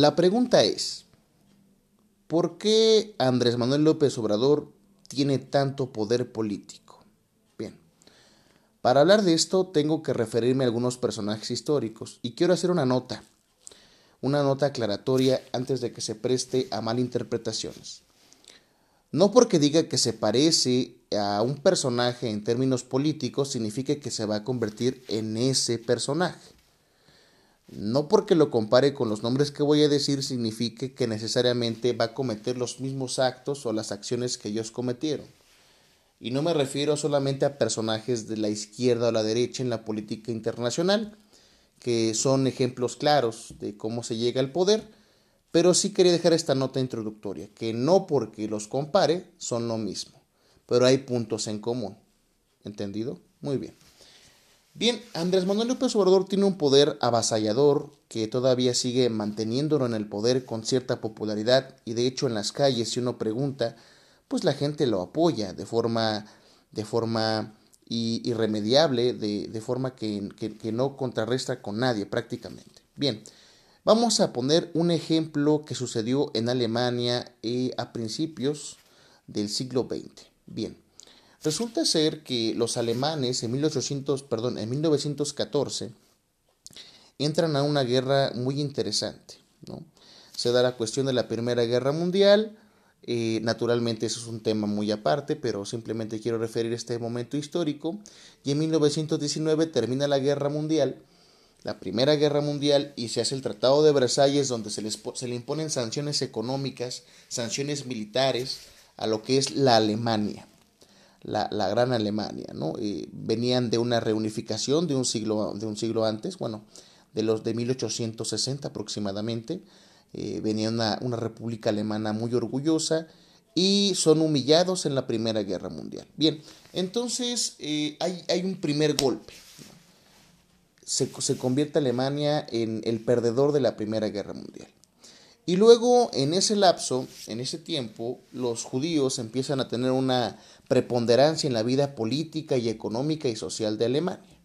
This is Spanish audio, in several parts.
la pregunta es, ¿por qué Andrés Manuel López Obrador tiene tanto poder político? Bien, para hablar de esto tengo que referirme a algunos personajes históricos y quiero hacer una nota, una nota aclaratoria antes de que se preste a malinterpretaciones. No porque diga que se parece a un personaje en términos políticos significa que se va a convertir en ese personaje. No porque lo compare con los nombres que voy a decir signifique que necesariamente va a cometer los mismos actos o las acciones que ellos cometieron. Y no me refiero solamente a personajes de la izquierda o la derecha en la política internacional, que son ejemplos claros de cómo se llega al poder, pero sí quería dejar esta nota introductoria, que no porque los compare son lo mismo, pero hay puntos en común. ¿Entendido? Muy bien. Bien, Andrés Manuel López Obrador tiene un poder avasallador que todavía sigue manteniéndolo en el poder con cierta popularidad y de hecho en las calles si uno pregunta, pues la gente lo apoya de forma, de forma irremediable, de, forma que, no contrarresta con nadie prácticamente. Bien, vamos a poner un ejemplo que sucedió en Alemania eh, a principios del siglo XX. Bien, Resulta ser que los alemanes en, 1800, perdón, en 1914 entran a una guerra muy interesante. ¿no? Se da la cuestión de la Primera Guerra Mundial. Eh, naturalmente eso es un tema muy aparte, pero simplemente quiero referir este momento histórico. Y en 1919 termina la Guerra Mundial, la Primera Guerra Mundial, y se hace el Tratado de Versalles, donde se, les, se le imponen sanciones económicas, sanciones militares a lo que es la Alemania la, la gran Alemania, ¿no? venían de una reunificación de un siglo, de un siglo antes, bueno, de los de 1860 aproximadamente, eh, venía una, una, república alemana muy orgullosa y son humillados en la Primera Guerra Mundial. Bien, entonces eh, hay, hay, un primer golpe. Se, se convierte Alemania en el perdedor de la Primera Guerra Mundial. Y luego, en ese lapso, en ese tiempo, los judíos empiezan a tener una preponderancia en la vida política y económica y social de Alemania.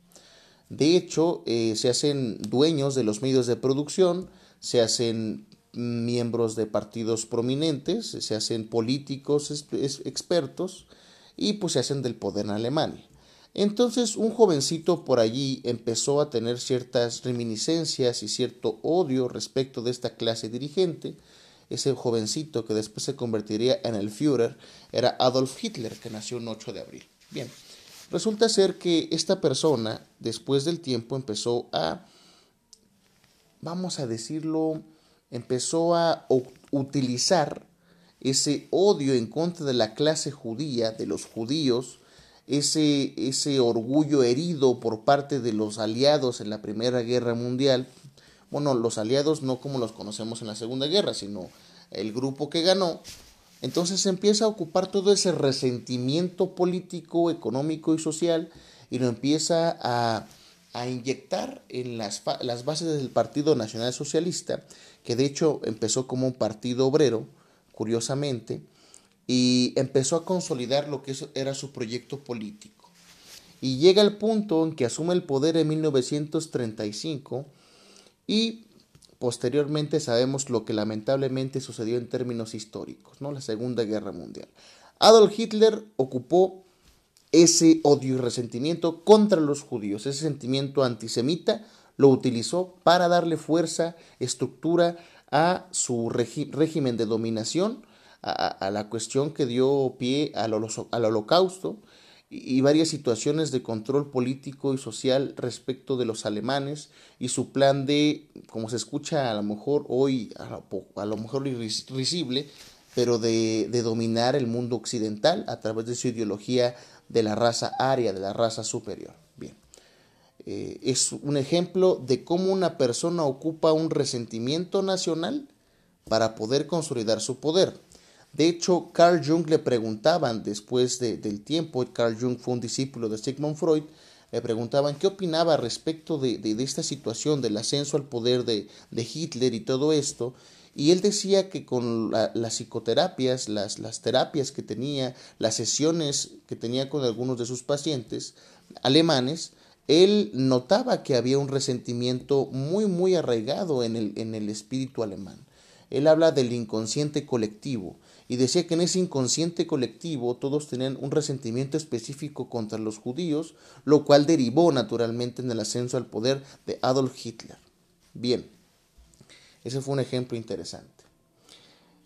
De hecho, eh, se hacen dueños de los medios de producción, se hacen miembros de partidos prominentes, se hacen políticos expertos y pues se hacen del poder en Alemania. Entonces un jovencito por allí empezó a tener ciertas reminiscencias y cierto odio respecto de esta clase dirigente. Ese jovencito que después se convertiría en el Führer era Adolf Hitler, que nació el 8 de abril. Bien, resulta ser que esta persona, después del tiempo, empezó a, vamos a decirlo, empezó a utilizar ese odio en contra de la clase judía, de los judíos, ese, ese orgullo herido por parte de los aliados en la Primera Guerra Mundial, bueno, los aliados no como los conocemos en la Segunda Guerra, sino el grupo que ganó, entonces se empieza a ocupar todo ese resentimiento político, económico y social y lo empieza a, a inyectar en las, las bases del Partido Nacional Socialista, que de hecho empezó como un partido obrero, curiosamente, y empezó a consolidar lo que era su proyecto político. Y llega el punto en que asume el poder en 1935 y posteriormente sabemos lo que lamentablemente sucedió en términos históricos, ¿no? La Segunda Guerra Mundial. Adolf Hitler ocupó ese odio y resentimiento contra los judíos, ese sentimiento antisemita lo utilizó para darle fuerza, estructura a su régimen de dominación a, la cuestión que dio pie al, holocausto y, varias situaciones de control político y social respecto de los alemanes y su plan de, como se escucha a lo mejor hoy, a lo, mejor irrisible, pero de, de, dominar el mundo occidental a través de su ideología de la raza aria, de la raza superior. Bien, eh, es un ejemplo de cómo una persona ocupa un resentimiento nacional para poder consolidar su poder. De hecho, Carl Jung le preguntaban después del tiempo, Carl Jung fue un discípulo de Sigmund Freud, le preguntaban qué opinaba respecto de, esta situación del ascenso al poder de, Hitler y todo esto, y él decía que con las psicoterapias, las, las terapias que tenía, las sesiones que tenía con algunos de sus pacientes alemanes, él notaba que había un resentimiento muy, muy arraigado en el, en el espíritu alemán. Él habla del inconsciente colectivo y decía que en ese inconsciente colectivo todos tenían un resentimiento específico contra los judíos, lo cual derivó naturalmente en el ascenso al poder de Adolf Hitler. Bien, ese fue un ejemplo interesante.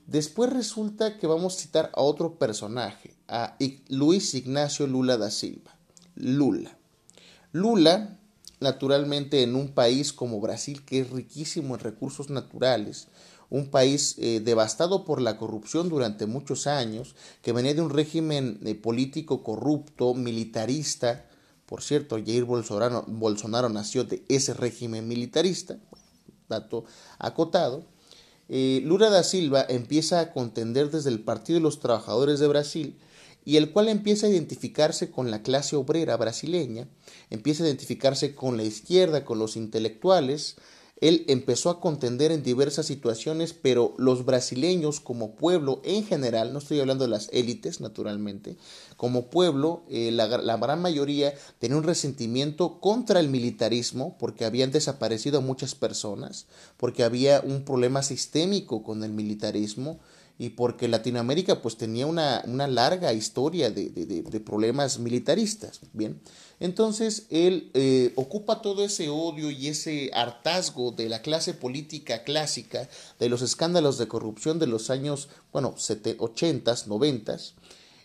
Después resulta que vamos a citar a otro personaje, a Luis Ignacio Lula da Silva. Lula. Lula, naturalmente en un país como Brasil, que es riquísimo en recursos naturales, un país eh, devastado por la corrupción durante muchos años, que venía de un régimen eh, político corrupto, militarista. Por cierto, Jair Bolsonaro, Bolsonaro nació de ese régimen militarista, dato acotado eh, Lula da Silva empieza a contender desde el Partido de los Trabajadores de Brasil y el cual empieza a identificarse con la clase obrera brasileña, empieza a identificarse con la izquierda, con los intelectuales, él empezó a contender en diversas situaciones, pero los brasileños como pueblo en general, no estoy hablando de las élites naturalmente, como pueblo, eh, la, la, gran mayoría tenía un resentimiento contra el militarismo porque habían desaparecido muchas personas, porque había un problema sistémico con el militarismo, y porque Latinoamérica pues tenía una, una larga historia de, de, de, problemas militaristas. Bien, entonces él eh, ocupa todo ese odio y ese hartazgo de la clase política clásica, de los escándalos de corrupción de los años, bueno, 80 90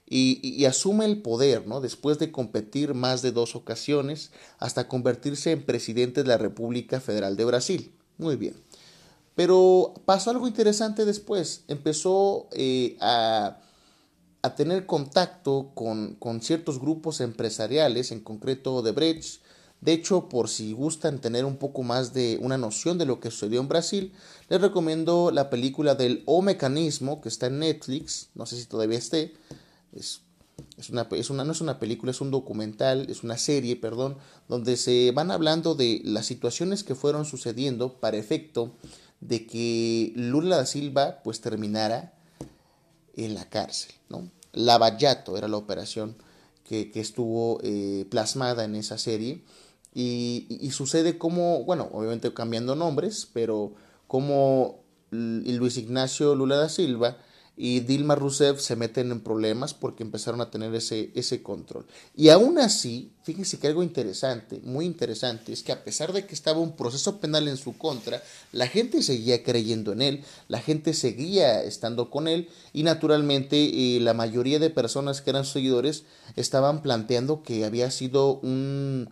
y, y, asume el poder, ¿no? Después de competir más de dos ocasiones hasta convertirse en presidente de la República Federal de Brasil. Muy bien. Pero pasó algo interesante después. Empezó eh, a, a, tener contacto con, con, ciertos grupos empresariales, en concreto de Brecht. De hecho, por si gustan tener un poco más de una noción de lo que sucedió en Brasil, les recomiendo la película del O Mecanismo, que está en Netflix. No sé si todavía esté. Es, es una, es una, no es una película, es un documental, es una serie, perdón, donde se van hablando de las situaciones que fueron sucediendo para efecto de que Lula da Silva pues terminara en la cárcel, ¿no? Lavallato era la operación que, estuvo eh, plasmada en esa serie y, y, sucede como, bueno, obviamente cambiando nombres, pero como Luis Ignacio Lula da Silva y Dilma Rousseff se meten en problemas porque empezaron a tener ese, ese control. Y aún así, fíjense que algo interesante, muy interesante, es que a pesar de que estaba un proceso penal en su contra, la gente seguía creyendo en él, la gente seguía estando con él y naturalmente eh, la mayoría de personas que eran seguidores estaban planteando que había sido un,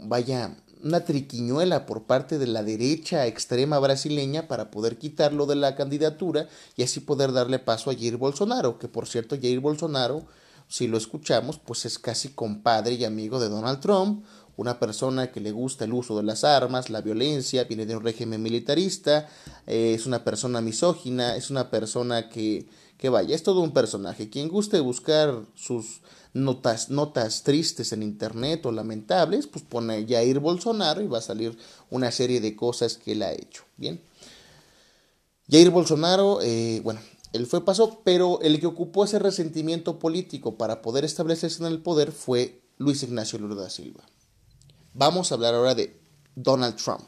vaya, una triquiñuela por parte de la derecha extrema brasileña para poder quitarlo de la candidatura y así poder darle paso a Jair Bolsonaro, que por cierto Jair Bolsonaro, si lo escuchamos, pues es casi compadre y amigo de Donald Trump, una persona que le gusta el uso de las armas, la violencia, viene de un régimen militarista, eh, es una persona misógina, es una persona que, que vaya, es todo un personaje. Quien guste buscar sus notas, notas tristes en internet o lamentables, pues pone Jair Bolsonaro y va a salir una serie de cosas que él ha hecho. Bien. Jair Bolsonaro, eh, bueno, él fue pasó, pero el que ocupó ese resentimiento político para poder establecerse en el poder fue Luis Ignacio Lula da Silva. Vamos a hablar ahora de Donald Trump.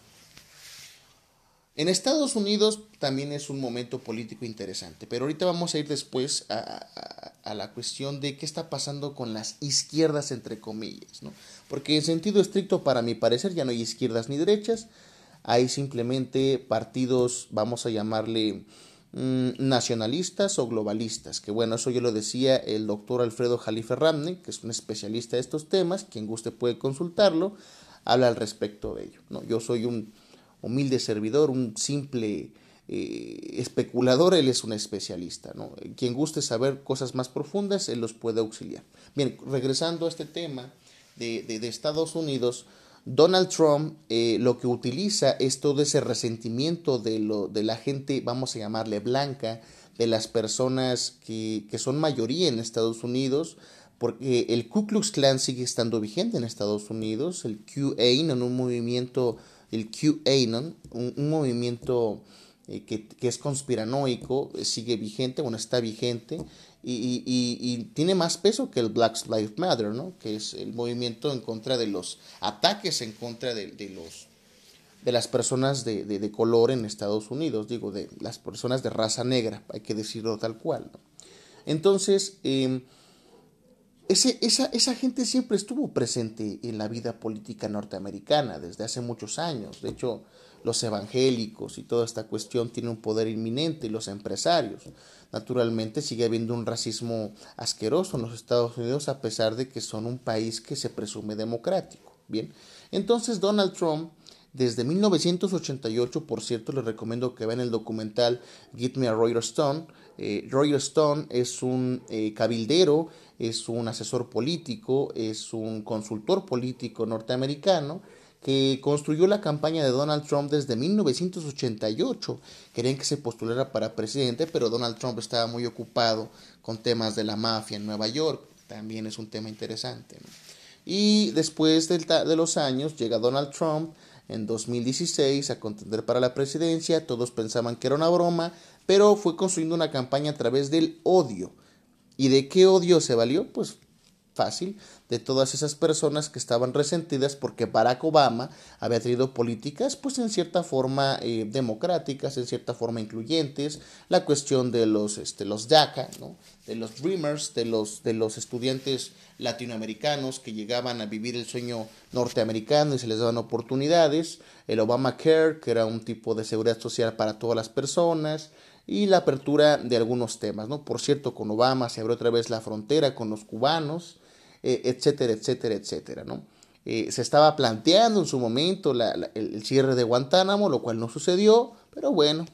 En Estados Unidos también es un momento político interesante, pero ahorita vamos a ir después a, la cuestión de qué está pasando con las izquierdas, entre comillas, ¿no? Porque en sentido estricto, para mi parecer, ya no hay izquierdas ni derechas, hay simplemente partidos, vamos a llamarle mm, nacionalistas o globalistas, que bueno, eso yo lo decía el doctor Alfredo Jalife Ramney, que es un especialista de estos temas, quien guste puede consultarlo, habla al respecto de ello, ¿no? Yo soy un humilde servidor, un simple eh, especulador, él es un especialista. ¿no? Quien guste saber cosas más profundas, él los puede auxiliar. Bien, regresando a este tema de, de, Estados Unidos, Donald Trump eh, lo que utiliza es todo ese resentimiento de, lo, de la gente, vamos a llamarle blanca, de las personas que, que son mayoría en Estados Unidos, porque el Ku Klux Klan sigue estando vigente en Estados Unidos, el QAnon, un movimiento el QAnon, un, un movimiento eh, que, que, es conspiranoico, eh, sigue vigente, bueno, está vigente, y, tiene más peso que el Black Lives Matter, ¿no? que es el movimiento en contra de los ataques en contra de, los de las personas de, de, color en Estados Unidos, digo, de las personas de raza negra, hay que decirlo tal cual. ¿no? Entonces, em, ese, esa, esa, gente siempre estuvo presente en la vida política norteamericana desde hace muchos años. De hecho, los evangélicos y toda esta cuestión tienen un poder inminente y los empresarios. Naturalmente sigue habiendo un racismo asqueroso en los Estados Unidos a pesar de que son un país que se presume democrático. Bien, entonces Donald Trump desde 1988, por cierto, les recomiendo que vean el documental Get Me a Roger Stone. Eh, Stone es un eh, cabildero, es un asesor político, es un consultor político norteamericano que construyó la campaña de Donald Trump desde 1988. Querían que se postulara para presidente, pero Donald Trump estaba muy ocupado con temas de la mafia en Nueva York. También es un tema interesante. Y después de, de los años llega Donald Trump en 2016 a contender para la presidencia. Todos pensaban que era una broma, pero fue construyendo una campaña a través del odio. ¿Y de qué odio se valió? Pues fácil de todas esas personas que estaban resentidas porque Barack Obama había tenido políticas pues en cierta forma eh, democráticas, en cierta forma incluyentes, la cuestión de los, este, los DACA, ¿no? de los Dreamers, de los, de los estudiantes latinoamericanos que llegaban a vivir el sueño norteamericano y se les daban oportunidades, el Obamacare, que era un tipo de seguridad social para todas las personas, y la apertura de algunos temas, ¿no? Por cierto, con Obama se abrió otra vez la frontera con los cubanos, eh, etcétera, etcétera, etcétera, ¿no? Eh, se estaba planteando en su momento el, cierre de Guantánamo, lo cual no sucedió, pero bueno,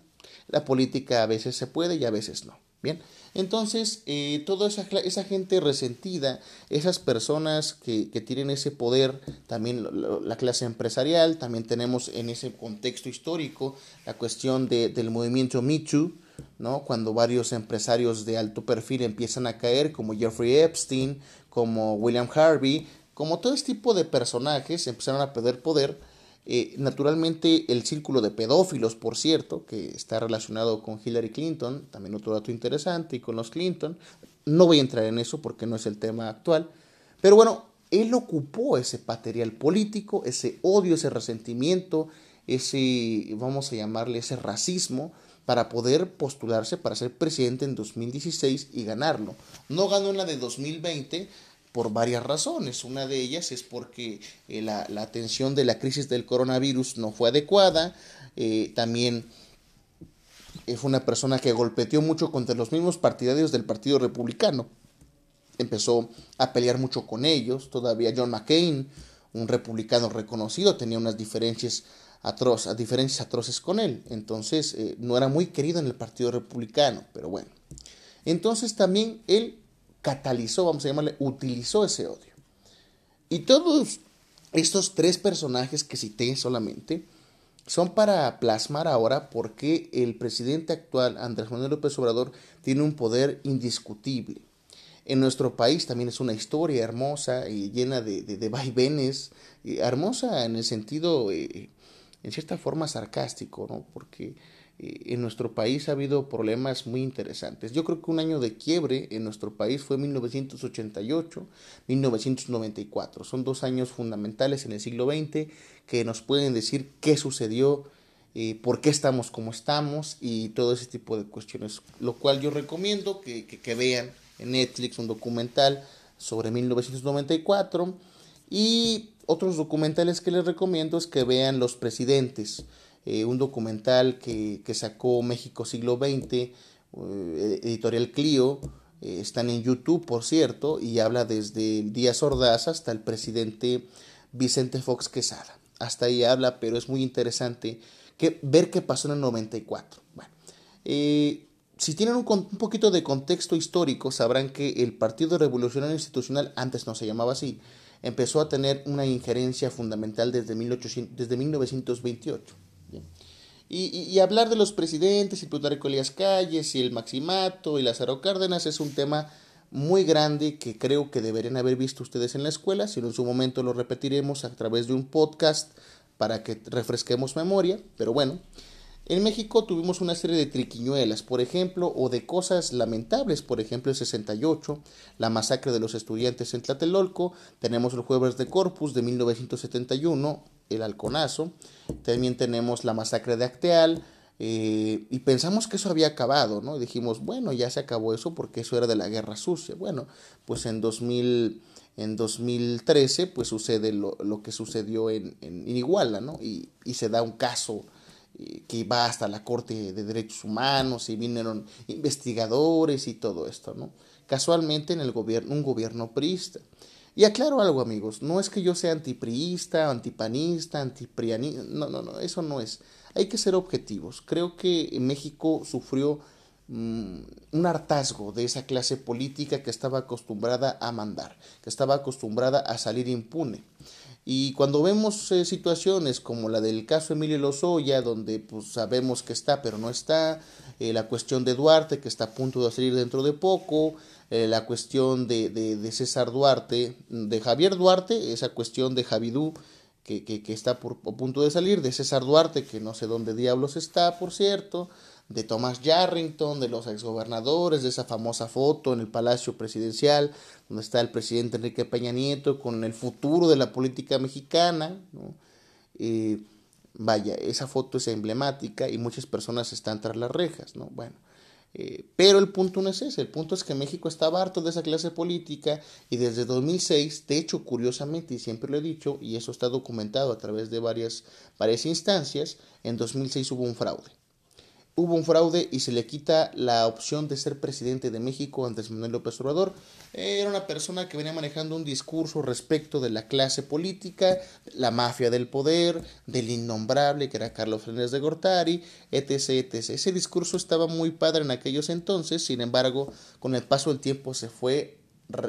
la política a veces se puede y a veces no. Bien, entonces eh, toda esa, esa, gente resentida, esas personas que, que tienen ese poder, también la clase empresarial, también tenemos en ese contexto histórico la cuestión de, del movimiento Me Too, ¿no? cuando varios empresarios de alto perfil empiezan a caer, como Jeffrey Epstein, como William Harvey, como todo este tipo de personajes empezaron a perder poder. Eh, naturalmente el círculo de pedófilos, por cierto, que está relacionado con Hillary Clinton, también otro dato interesante, y con los Clinton. No voy a entrar en eso porque no es el tema actual. Pero bueno, él ocupó ese material político, ese odio, ese resentimiento, ese, vamos a llamarle, ese racismo, para poder postularse para ser presidente en 2016 y ganarlo. No ganó en la de 2020 por varias razones. Una de ellas es porque eh, la, atención de la crisis del coronavirus no fue adecuada. Eh, también eh, fue una persona que golpeteó mucho contra los mismos partidarios del Partido Republicano. Empezó a pelear mucho con ellos. Todavía John McCain, un republicano reconocido, tenía unas diferencias atroz, a diferencias atroces con él. Entonces eh, no era muy querido en el Partido Republicano, pero bueno. Entonces también él catalizó, vamos a llamarle, utilizó ese odio. Y todos estos tres personajes que cité solamente son para plasmar ahora por qué el presidente actual, Andrés Manuel López Obrador, tiene un poder indiscutible. En nuestro país también es una historia hermosa y llena de, de, vaivenes, hermosa en el sentido eh, en cierta forma sarcástico, ¿no? Porque eh, en nuestro país ha habido problemas muy interesantes. Yo creo que un año de quiebre en nuestro país fue 1988-1994. Son dos años fundamentales en el siglo XX que nos pueden decir qué sucedió, eh, por qué estamos como estamos y todo ese tipo de cuestiones. Lo cual yo recomiendo que, que, vean en Netflix un documental sobre 1994 y otros documentales que les recomiendo es que vean Los Presidentes, eh, un documental que, sacó México Siglo XX, eh, editorial Clio, eh, están en YouTube, por cierto, y habla desde Díaz Ordaz hasta el presidente Vicente Fox Quesada. Hasta ahí habla, pero es muy interesante que, ver qué pasó en el 94. Bueno, si tienen un, un, poquito de contexto histórico, sabrán que el Partido Revolucionario Institucional, antes no se llamaba así, empezó a tener una injerencia fundamental desde, 1800, desde 1928. Y, hablar de los presidentes, y Plutarco Elías Calles, y el Maximato, y Lázaro Cárdenas es un tema muy grande que creo que deberían haber visto ustedes en la escuela, si no en su momento lo repetiremos a través de un podcast para que refresquemos memoria, pero bueno, En México tuvimos una serie de triquiñuelas, por ejemplo, o de cosas lamentables, por ejemplo, el 68, la masacre de los estudiantes en Tlatelolco, tenemos el Jueves de Corpus de 1971, el halconazo, también tenemos la masacre de Acteal, eh, y pensamos que eso había acabado, ¿no? dijimos, bueno, ya se acabó eso porque eso era de la guerra sucia. Bueno, pues en 2000 en 2013 pues sucede lo, lo que sucedió en, en, Iguala, ¿no? Y, y, se da un caso que va hasta la Corte de Derechos Humanos y vinieron investigadores y todo esto, ¿no? Casualmente en el gobierno, un gobierno priista. Y aclaro algo, amigos, no es que yo sea antipriista, antipanista, antiprianista, no, no, no, eso no es. Hay que ser objetivos. Creo que México sufrió un hartazgo de esa clase política que estaba acostumbrada a mandar, que estaba acostumbrada a salir impune. Y cuando vemos eh, situaciones como la del caso Emilio Lozoya, donde pues, sabemos que está pero no está, eh, la cuestión de Duarte, que está a punto de salir dentro de poco, eh, la cuestión de, de, César Duarte, de Javier Duarte, esa cuestión de Javidú, que, que, que está por, a punto de salir, de César Duarte, que no sé dónde diablos está, por cierto, de Thomas Yarrington, de los exgobernadores, de esa famosa foto en el Palacio Presidencial, donde está el presidente Enrique Peña Nieto con el futuro de la política mexicana. Eh, vaya, esa foto es emblemática y muchas personas están tras las rejas, ¿no? Bueno, eh, pero el punto no es ese, el punto es que México estaba harto de esa clase política y desde 2006, de hecho, curiosamente, y siempre lo he dicho, y eso está documentado a través de varias, varias instancias, en 2006 hubo un fraude hubo un fraude y se le quita la opción de ser presidente de México Andrés Manuel López Obrador. Era una persona que venía manejando un discurso respecto de la clase política, la mafia del poder, del innombrable que era Carlos Fernández de Gortari, etc, etc. Ese discurso estaba muy padre en aquellos entonces, sin embargo, con el paso del tiempo se fue,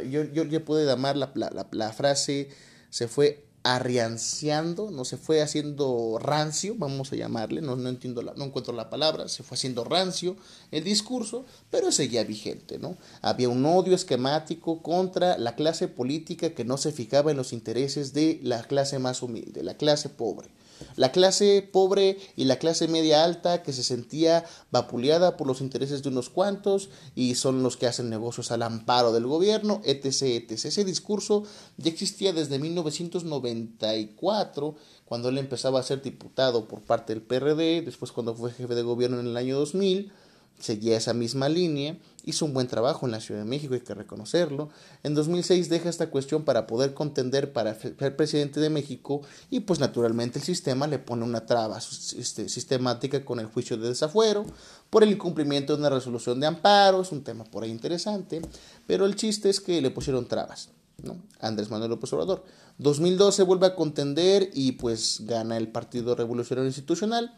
yo, yo, yo puedo llamar la, la, la frase, se fue arrianciando, no se fue haciendo rancio, vamos a llamarle, no, no entiendo la, no encuentro la palabra, se fue haciendo rancio el discurso, pero seguía vigente, ¿no? Había un odio esquemático contra la clase política que no se fijaba en los intereses de la clase más humilde, la clase pobre. La clase pobre y la clase media alta que se sentía vapuleada por los intereses de unos cuantos y son los que hacen negocios al amparo del gobierno, etc. etc. Ese discurso ya existía desde 1994, cuando él empezaba a ser diputado por parte del PRD, después cuando fue jefe de gobierno en el año 2000 seguía esa misma línea, hizo un buen trabajo en la Ciudad de México, hay que reconocerlo. En 2006 deja esta cuestión para poder contender para ser presidente de México y pues naturalmente el sistema le pone una traba este, sistemática con el juicio de desafuero por el incumplimiento de una resolución de amparo, es un tema por ahí interesante, pero el chiste es que le pusieron trabas. ¿no? Andrés Manuel López Obrador. 2012 vuelve a contender y pues gana el Partido Revolucionario Institucional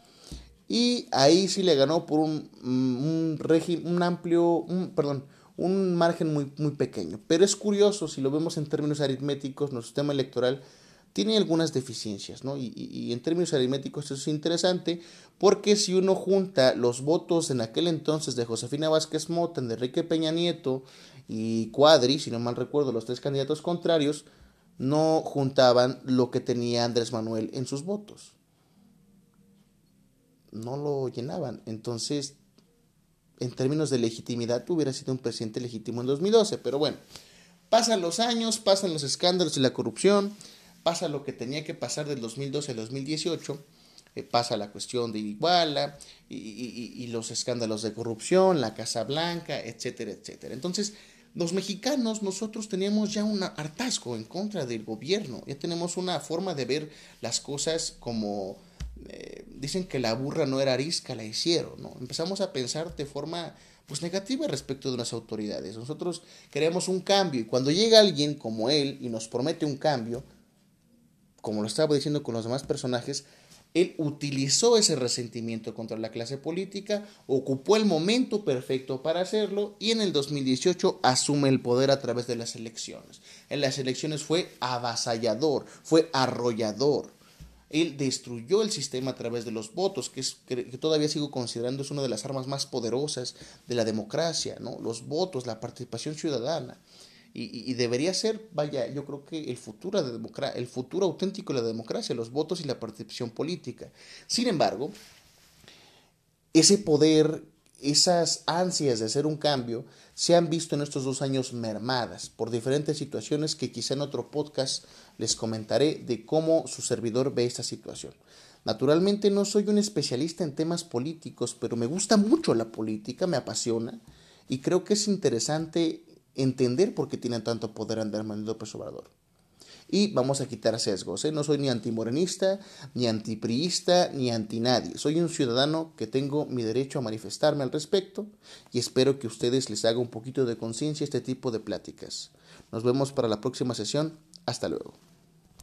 y ahí sí le ganó por un, mm, un, un amplio, un, perdón, un margen muy, muy pequeño. Pero es curioso, si lo vemos en términos aritméticos, nuestro sistema electoral tiene algunas deficiencias, ¿no? Y, y, en términos aritméticos eso es interesante, porque si uno junta los votos en aquel entonces de Josefina Vázquez Mota, de Enrique Peña Nieto y Cuadri, si no mal recuerdo, los tres candidatos contrarios, no juntaban lo que tenía Andrés Manuel en sus votos no lo llenaban. Entonces, en términos de legitimidad, hubiera sido un presidente legítimo en 2012. Pero bueno, pasan los años, pasan los escándalos y la corrupción, pasa lo que tenía que pasar del 2012 al 2018, eh, pasa la cuestión de Iguala y, y, los escándalos de corrupción, la Casa Blanca, etcétera, etcétera. Entonces, los mexicanos, nosotros teníamos ya un hartazgo en contra del gobierno, ya tenemos una forma de ver las cosas como eh, dicen que la burra no era arisca, la hicieron, ¿no? Empezamos a pensar de forma pues negativa respecto de unas autoridades. Nosotros queremos un cambio y cuando llega alguien como él y nos promete un cambio, como lo estaba diciendo con los demás personajes, él utilizó ese resentimiento contra la clase política, ocupó el momento perfecto para hacerlo y en el 2018 asume el poder a través de las elecciones. En las elecciones fue avasallador, fue arrollador. Él destruyó el sistema a través de los votos, que, es, que, todavía sigo considerando es una de las armas más poderosas de la democracia, ¿no? Los votos, la participación ciudadana. Y, debería ser, vaya, yo creo que el futuro, de el futuro auténtico de la democracia, los votos y la participación política. Sin embargo, ese poder, esas ansias de hacer un cambio, se han visto en estos dos años mermadas por diferentes situaciones que quizá en otro podcast les comentaré de cómo su servidor ve esta situación. Naturalmente no soy un especialista en temas políticos, pero me gusta mucho la política, me apasiona y creo que es interesante entender por qué tiene tanto poder Andrés Manuel López Obrador. Y vamos a quitar sesgos. ¿eh? No soy ni antimorenista, ni antipriista, ni anti nadie. Soy un ciudadano que tengo mi derecho a manifestarme al respecto y espero que ustedes les haga un poquito de conciencia este tipo de pláticas. Nos vemos para la próxima sesión. Hasta luego.